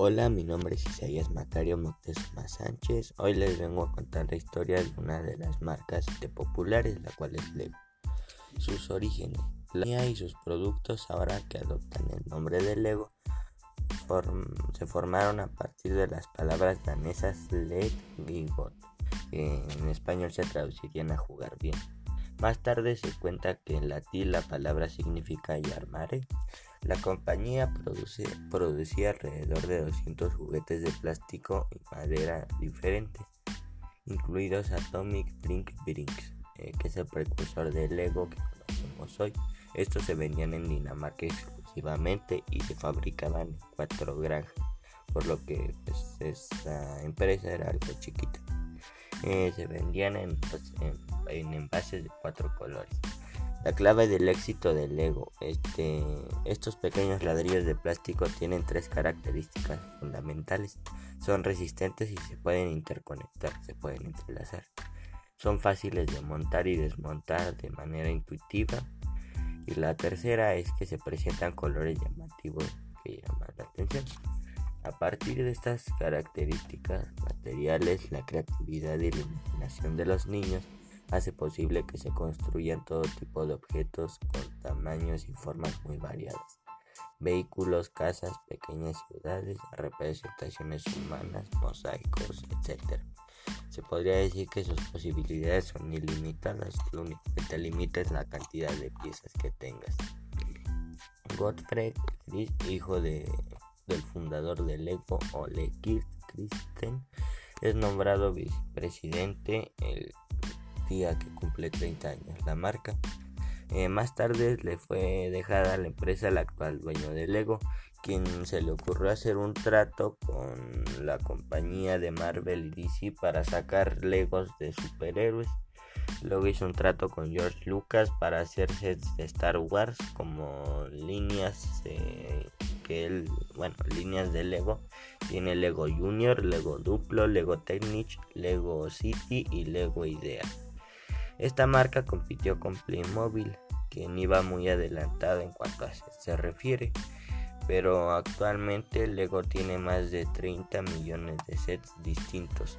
Hola, mi nombre es Isaías Macario Moctezuma Sánchez. Hoy les vengo a contar la historia de una de las marcas de populares, la cual es Lego. Sus orígenes, la y sus productos ahora que adoptan el nombre de Lego se formaron a partir de las palabras danesas Leg y que en español se traducirían a jugar bien. Más tarde se cuenta que en latín la palabra significa yarmare. La compañía producía alrededor de 200 juguetes de plástico y madera diferentes, incluidos Atomic Brink Brinks, eh, que es el precursor del Lego que conocemos hoy. Estos se vendían en Dinamarca exclusivamente y se fabricaban en cuatro granjas, por lo que pues, esta empresa era algo chiquita. Eh, se vendían pues, en, envases de cuatro colores. La clave del éxito del Lego. Este, estos pequeños ladrillos de plástico tienen tres características fundamentales. Son resistentes y se pueden interconectar, se pueden entrelazar. Son fáciles de montar y desmontar de manera intuitiva. Y la tercera es que se presentan colores llamativos que llaman la atención. A partir de estas características materiales, la creatividad y la imaginación de los niños hace posible que se construyan todo tipo de objetos con tamaños y formas muy variadas. Vehículos, casas, pequeñas ciudades, representaciones humanas, mosaicos, etc. Se podría decir que sus posibilidades son ilimitadas, lo único que te limita es la cantidad de piezas que tengas. Gottfried hijo de del fundador de Lego, Ole Christen, es nombrado vicepresidente el que cumple 30 años la marca. Eh, más tarde le fue dejada la empresa al actual dueño de Lego, quien se le ocurrió hacer un trato con la compañía de Marvel y DC para sacar Legos de superhéroes. Luego hizo un trato con George Lucas para hacer sets de Star Wars como líneas que él, bueno, líneas de Lego. Tiene Lego Junior, Lego Duplo, Lego Technic, Lego City y Lego Idea. Esta marca compitió con Playmobil, quien iba muy adelantado en cuanto a se refiere, pero actualmente Lego tiene más de 30 millones de sets distintos,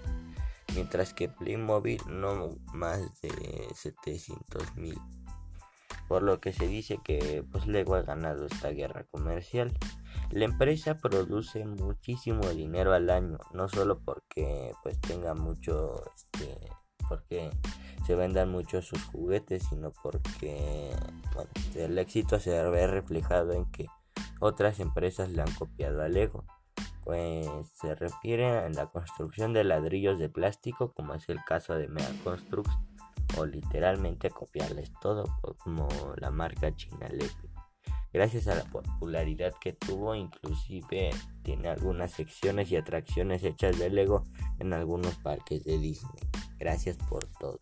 mientras que Playmobil no más de 700 mil por lo que se dice que pues Lego ha ganado esta guerra comercial. La empresa produce muchísimo dinero al año, no solo porque pues tenga mucho este, porque se vendan mucho sus juguetes, sino porque el éxito se ve reflejado en que otras empresas le han copiado a Lego. Pues se refiere a la construcción de ladrillos de plástico, como es el caso de Mega Constructs o literalmente copiarles todo como la marca china Lego. Gracias a la popularidad que tuvo, inclusive tiene algunas secciones y atracciones hechas de Lego en algunos parques de Disney. Gracias por todo.